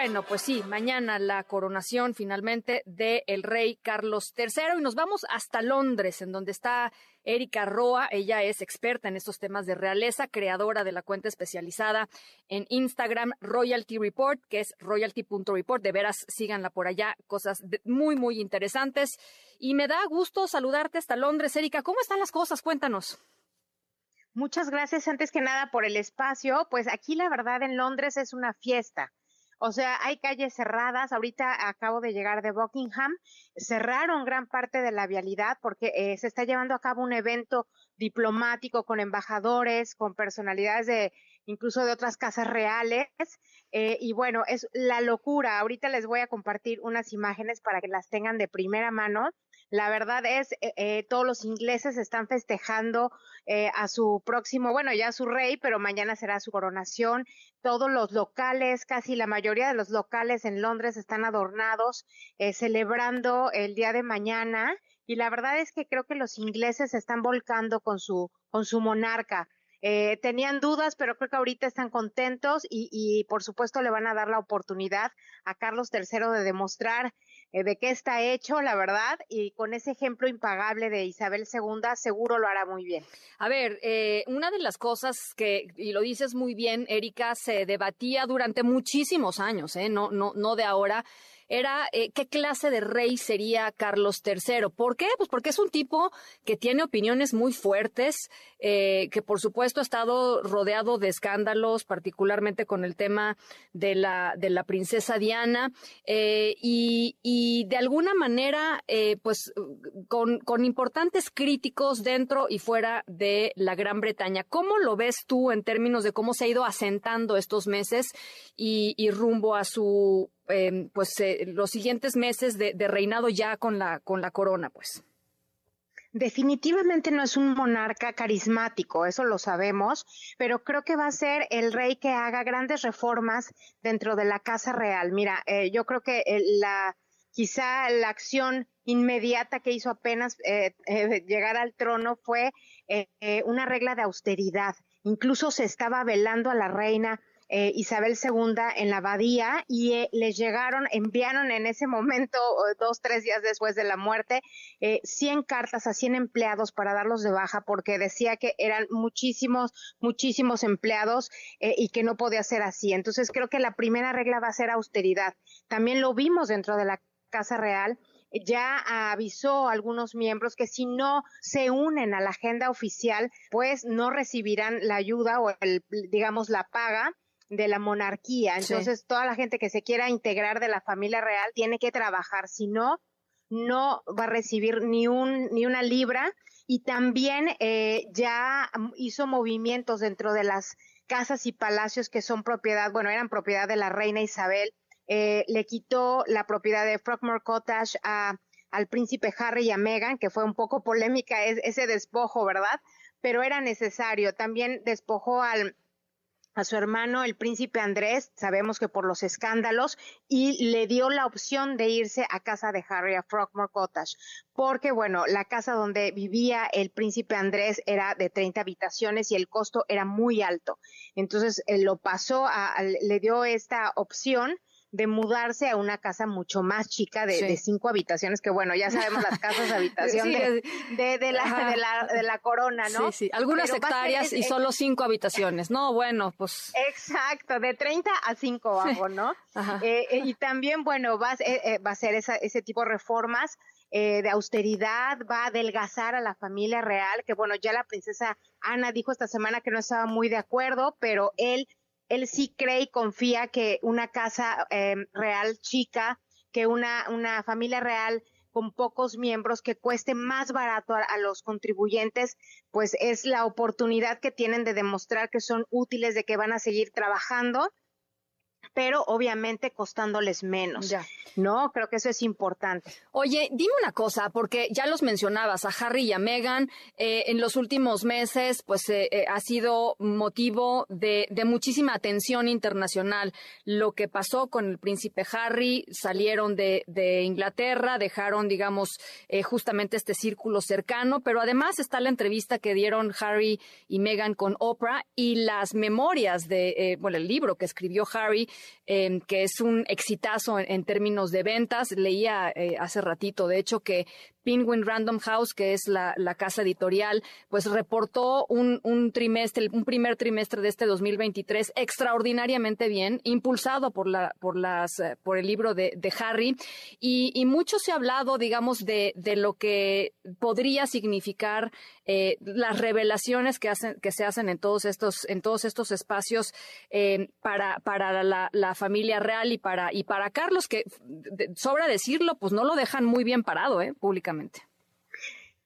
Bueno, pues sí, mañana la coronación finalmente del el rey Carlos III y nos vamos hasta Londres, en donde está Erika Roa. Ella es experta en estos temas de realeza, creadora de la cuenta especializada en Instagram Royalty Report, que es royalty.report. De veras, síganla por allá, cosas muy, muy interesantes. Y me da gusto saludarte hasta Londres. Erika, ¿cómo están las cosas? Cuéntanos. Muchas gracias antes que nada por el espacio. Pues aquí la verdad en Londres es una fiesta. O sea, hay calles cerradas. Ahorita acabo de llegar de Buckingham. Cerraron gran parte de la vialidad porque eh, se está llevando a cabo un evento diplomático con embajadores, con personalidades de incluso de otras casas reales. Eh, y bueno, es la locura. Ahorita les voy a compartir unas imágenes para que las tengan de primera mano. La verdad es, eh, eh, todos los ingleses están festejando eh, a su próximo, bueno, ya su rey, pero mañana será su coronación. Todos los locales, casi la mayoría de los locales en Londres están adornados, celebrando el día de mañana. Y la verdad es que creo que los ingleses se están volcando con su, con su monarca. tenían dudas, pero creo que ahorita están contentos y, y, por supuesto le van a dar la oportunidad a Carlos III de demostrar eh, de qué está hecho, la verdad, y con ese ejemplo impagable de Isabel II, seguro lo hará muy bien. A ver, eh, una de las cosas que, y lo dices muy bien, Erika, se debatía durante muchísimos años, ¿eh? no, no, no de ahora, era eh, qué clase de rey sería Carlos III. ¿Por qué? Pues porque es un tipo que tiene opiniones muy fuertes, eh, que por supuesto ha estado rodeado de escándalos, particularmente con el tema de la, de la princesa Diana, eh, y, y, de alguna manera, pues con, con importantes críticos dentro y fuera de la Gran Bretaña. ¿Cómo lo ves tú en términos de cómo se ha ido asentando estos meses y, y rumbo a su Em, pues eh, los siguientes meses de, reinado ya con la con la corona, pues. Definitivamente no es un monarca carismático, eso lo sabemos, pero creo que va a ser el rey que haga grandes reformas dentro de la casa real. Mira, eh, yo creo que eh, la quizá la acción inmediata que hizo apenas llegar al trono fue una regla de austeridad. Incluso se estaba velando a la reina eh, Isabel II en la abadía y eh, les llegaron, enviaron en ese momento, dos, tres días después de la muerte, eh, 100 cartas a 100 empleados para darlos de baja porque decía que eran muchísimos, muchísimos empleados eh, y que no podía ser así. Entonces creo que la primera regla va a ser austeridad. También lo vimos dentro de la Casa Real ya avisó a algunos miembros que si no se unen a la agenda oficial, pues no recibirán la ayuda o el, digamos la paga de la monarquía. Entonces, toda la gente que se quiera integrar de la familia real tiene que trabajar, si no, no va a recibir ni, un, ni una libra. Y también eh, ya hizo movimientos dentro de las casas y palacios que son propiedad, bueno, eran propiedad de la reina Isabel. Eh, le quitó la propiedad de Frogmore Cottage a, al príncipe Harry y a Meghan, que fue un poco polémica ese despojo, ¿verdad? Pero era necesario. También despojó al, a su hermano, el príncipe Andrés, sabemos que por los escándalos, y le dio la opción de irse a casa de Harry, a Frogmore Cottage, porque, bueno, la casa donde vivía el príncipe Andrés era de 30 habitaciones y el costo era muy alto. Entonces, él lo pasó, a, le dio esta opción de mudarse a una casa mucho más chica de, cinco habitaciones, que bueno, ya sabemos las casas de habitación de, de, la, de, la, corona, ¿no? Sí, sí, algunas hectáreas y solo cinco habitaciones, ¿no? Bueno, pues... Exacto, de 30 a 5 bajo, ¿no? Eh, eh, y también, bueno, va, eh, va a ser esa, ese tipo de reformas de austeridad, va a adelgazar a la familia real, que bueno, ya la princesa Ana dijo esta semana que no estaba muy de acuerdo, pero él él sí cree y confía que una casa eh, real chica, que una, una familia real con pocos miembros que cueste más barato a, los contribuyentes, pues es la oportunidad que tienen de demostrar que son útiles, de que van a seguir trabajando pero obviamente costándoles menos. No, creo que eso es importante. Oye, dime una cosa, porque ya los mencionabas, a Harry y a Meghan, eh, en los últimos meses, pues eh, eh, ha sido motivo de, de, muchísima atención internacional. Lo que pasó con el príncipe Harry, salieron de, de Inglaterra, dejaron, digamos, justamente este círculo cercano, pero además está la entrevista que dieron Harry y Meghan con Oprah y las memorias de, bueno, el libro que escribió Harry Em, que es un exitazo en, términos de ventas. Leía eh, hace ratito, de hecho, que Penguin Random House, que es la, casa editorial, pues reportó un, trimestre, un primer trimestre de este 2023 extraordinariamente bien, impulsado por eh, el libro de, Harry, y, mucho se ha hablado, digamos, de, lo que podría significar eh, las revelaciones que se hacen en todos estos, espacios eh, para, la, familia real y para, Carlos, que sobra decirlo, pues no lo dejan muy bien parado, públicamente.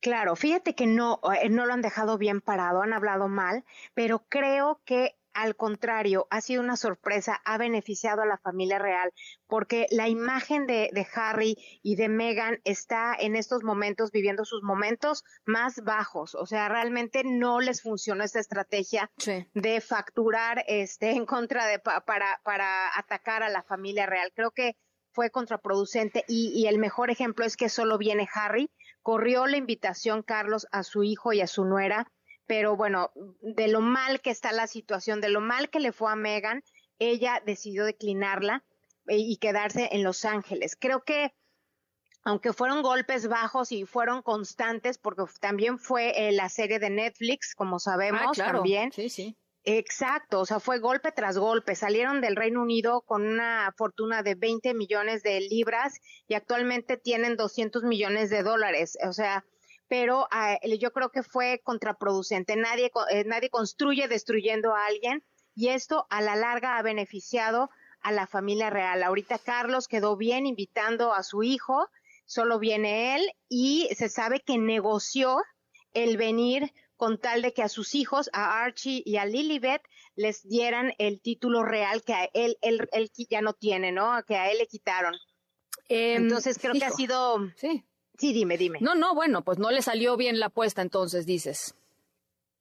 Claro, fíjate que no, eh, no lo han dejado bien parado, han hablado mal, pero creo que al contrario, ha sido una sorpresa, ha beneficiado a la familia real, porque la imagen de, Harry y de Meghan está en estos momentos viviendo sus momentos más bajos. O sea, realmente no les funcionó esta estrategia de facturar este en contra de para, para atacar a la familia real. Creo que fue contraproducente y, el mejor ejemplo es que solo viene Harry. Corrió la invitación Carlos a su hijo y a su nuera, pero bueno, de lo mal que está la situación, de lo mal que le fue a Megan, ella decidió declinarla eh, y quedarse en Los Ángeles. Creo que aunque fueron golpes bajos y fueron constantes, porque también fue eh, la serie de Netflix, como sabemos, ah, también. Sí, sí. Exacto, o sea, fue golpe tras golpe. Salieron del Reino Unido con una fortuna de 20 millones de libras y actualmente tienen 200 millones de dólares. O sea, pero ah, yo creo que fue contraproducente. Nadie, eh, nadie construye destruyendo a alguien y esto a la larga ha beneficiado a la familia real. Ahorita Carlos quedó bien invitando a su hijo, solo viene él y se sabe que negoció el venir con tal de que a sus hijos, a Archie y a Lilibet, les dieran el título real que a él, él, él ya no tiene, ¿no? Que a él le quitaron. Em, entonces creo que ha sido... Sí. Sí, dime, dime. No, no, bueno, pues no le salió bien la apuesta entonces, dices.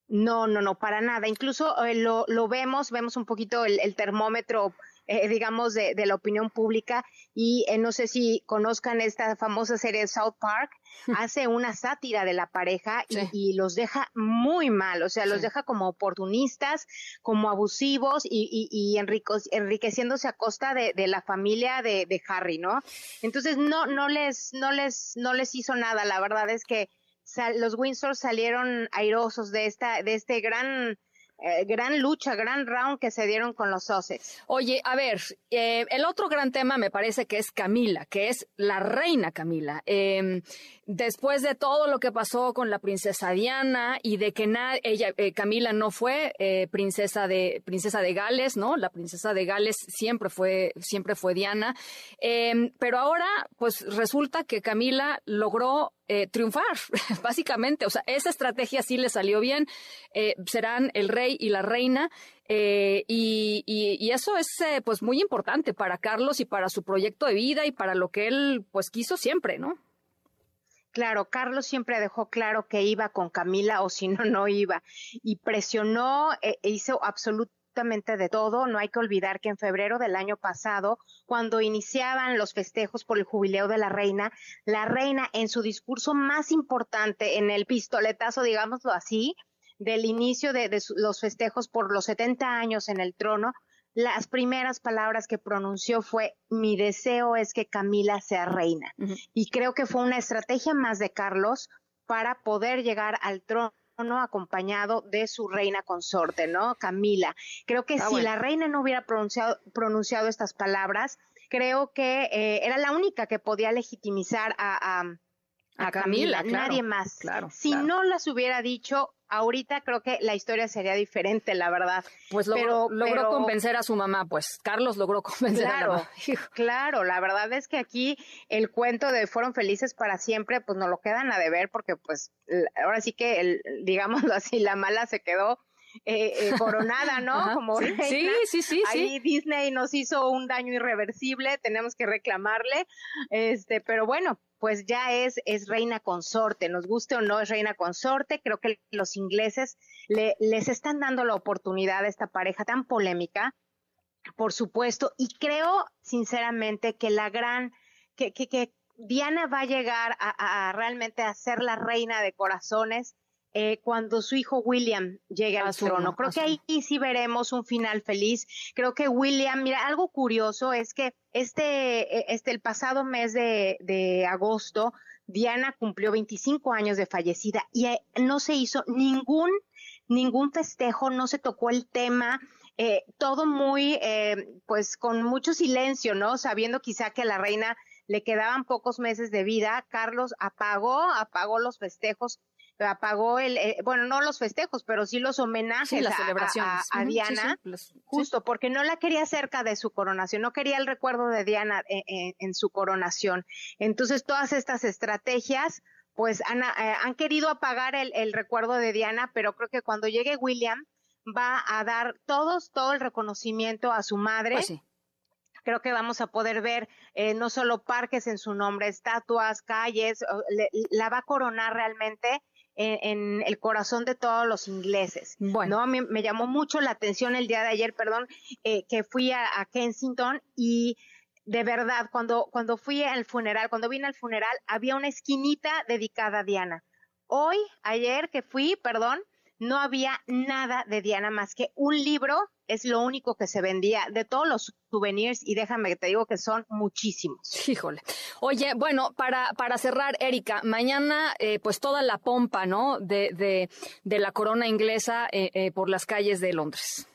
No, no, no, para nada. Incluso eh, lo, lo, vemos, vemos un poquito el, el termómetro eh, digamos, de, la opinión pública. Y eh, no sé si conozcan esta famosa serie South Park, hace una sátira de la pareja y, los deja muy mal, o sea, los deja como oportunistas, como abusivos y, y, enriqueciéndose a costa de, la familia de, de, Harry, ¿no? Entonces, no, no, les, no, les, no les hizo nada, la verdad es que los Windsor salieron airosos de, esta, de este gran eh, gran lucha, gran round que se dieron con los Sussex. Oye, a ver, eh, el otro gran tema me parece que es Camila, que es la reina Camila. Em, después de todo lo que pasó con la princesa Diana y de que ella, eh, Camila no fue princesa de princesa de Gales, ¿no? La princesa de Gales siempre fue siempre fue Diana, em, pero ahora, pues resulta que Camila logró eh, triunfar, básicamente. O sea, esa estrategia sí le salió bien. Eh, serán el rey y la reina. Eh, y, eso es pues muy importante para Carlos y para su proyecto de vida y para lo que él pues quiso siempre, ¿no? Claro, Carlos siempre dejó claro que iba con Camila o si no, no iba. Y presionó, e hizo absolutamente de todo. No hay que olvidar que en febrero del año pasado, cuando iniciaban los festejos por el jubileo de la reina, la reina en su discurso más importante, en el pistoletazo, digámoslo así, del inicio de, los festejos por los 70 años en el trono, las primeras palabras que pronunció fue mi deseo es que Camila sea reina. Y creo que fue una estrategia más de Carlos para poder llegar al trono acompañado de su reina consorte, ¿no? Camila. Creo que ah, si la reina no hubiera pronunciado, pronunciado estas palabras, creo que eh, era la única que podía legitimizar a, a, Camila, nadie más. Claro, si no las hubiera dicho, ahorita creo que la historia sería diferente, la verdad. Pues logró, logró convencer a su mamá, pues Carlos logró convencer a la mamá. Claro, la verdad es que aquí el cuento de fueron felices para siempre, pues no lo quedan a deber porque pues ahora sí que, el, digámoslo así, la mala se quedó eh, eh, coronada, ¿no? Como sí, sí, sí, sí, Ahí Disney nos hizo un daño irreversible, tenemos que reclamarle, este, pero bueno, pues ya es, es reina consorte, nos guste o no es reina consorte, creo que los ingleses le, les están dando la oportunidad a esta pareja tan polémica, por supuesto, y creo sinceramente que la gran, que, que, que Diana va a llegar a, a, realmente a ser la reina de corazones eh, cuando su hijo William llegue al trono. Creo que ahí sí veremos un final feliz. Creo que William, mira, algo curioso es que este, e, este el pasado mes de, de agosto, Diana cumplió 25 años de fallecida y eh, no se hizo ningún, ningún festejo, no se tocó el tema. Eh, todo muy, eh, pues con mucho silencio, ¿no? Sabiendo quizá que la reina le quedaban pocos meses de vida, Carlos apagó, apagó los festejos, apagó el, eh, bueno, no los festejos, pero sí los homenajes las celebraciones. a, Diana, justo porque no la quería cerca de su coronación, no quería el recuerdo de Diana en, en, en su coronación. Entonces, todas estas estrategias, pues han, eh, han querido apagar el, el recuerdo de Diana, pero creo que cuando llegue William va a dar todos, todo el reconocimiento a su madre. Pues creo que vamos a poder ver eh, no solo parques en su nombre, estatuas, calles, le, la va a coronar realmente en, en, el corazón de todos los ingleses. Bueno. ¿no? Me llamó mucho la atención el día de ayer, perdón, eh, que fui a, a, Kensington y de verdad, cuando, cuando fui al funeral, cuando vine al funeral, había una esquinita dedicada a Diana. Hoy, ayer que fui, perdón, no había nada de Diana más que un libro, es lo único que se vendía de todos los souvenirs y déjame que te digo que son muchísimos. Híjole. Oye, bueno, para, para cerrar, Erika, mañana eh, pues toda la pompa, ¿no? De, de, de la corona inglesa eh, eh, por las calles de Londres.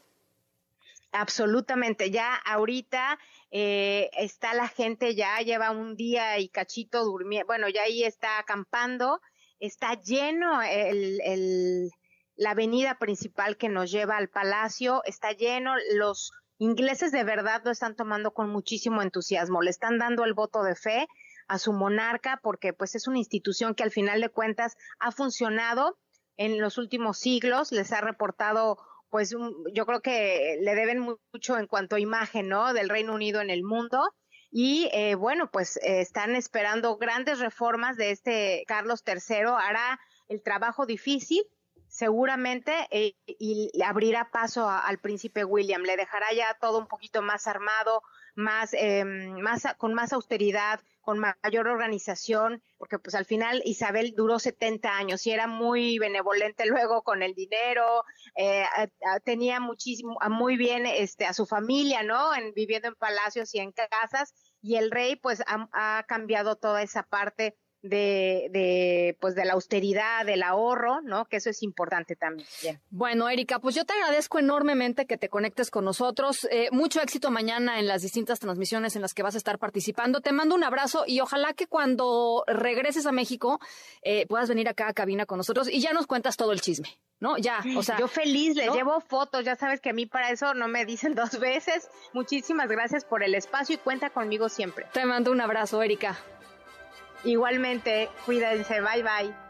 Absolutamente, ya ahorita eh, está la gente, ya lleva un día y cachito durmiendo, bueno, ya ahí está acampando, está lleno el, el la avenida principal que nos lleva al palacio está lleno, los ingleses de verdad lo están tomando con muchísimo entusiasmo, le están dando el voto de fe a su monarca porque pues es una institución que al final de cuentas ha funcionado en los últimos siglos, les ha reportado pues yo creo que le deben mucho en cuanto a imagen, ¿no? Del Reino Unido en el mundo. Y eh, bueno, pues eh, están esperando grandes reformas de este Carlos III. Hará el trabajo difícil, seguramente eh, y abrirá paso al príncipe William, le dejará ya todo un poquito más armado, más, eh, más con más austeridad, con mayor organización, porque pues al final Isabel duró 70 años y era muy benevolente luego con el dinero, eh, tenía muchísimo, muy bien este, a su familia, ¿no? En, viviendo en palacios y en casas, y el rey pues ha cambiado toda esa parte de, de, pues de la austeridad, del ahorro, ¿no? Que eso es importante también. Bueno, Erika, pues yo te agradezco enormemente que te conectes con nosotros. Eh, mucho éxito mañana en las distintas transmisiones en las que vas a estar participando. Te mando un abrazo y ojalá que cuando regreses a México eh, puedas venir acá a cabina con nosotros y ya nos cuentas todo el chisme. ¿no? Ya, o sea. Yo feliz, les ¿no? llevo fotos, ya sabes que a mí para eso no me dicen dos veces. Muchísimas gracias por el espacio y cuenta conmigo siempre. Te mando un abrazo, Erika. Igualmente, cuídense, bye bye.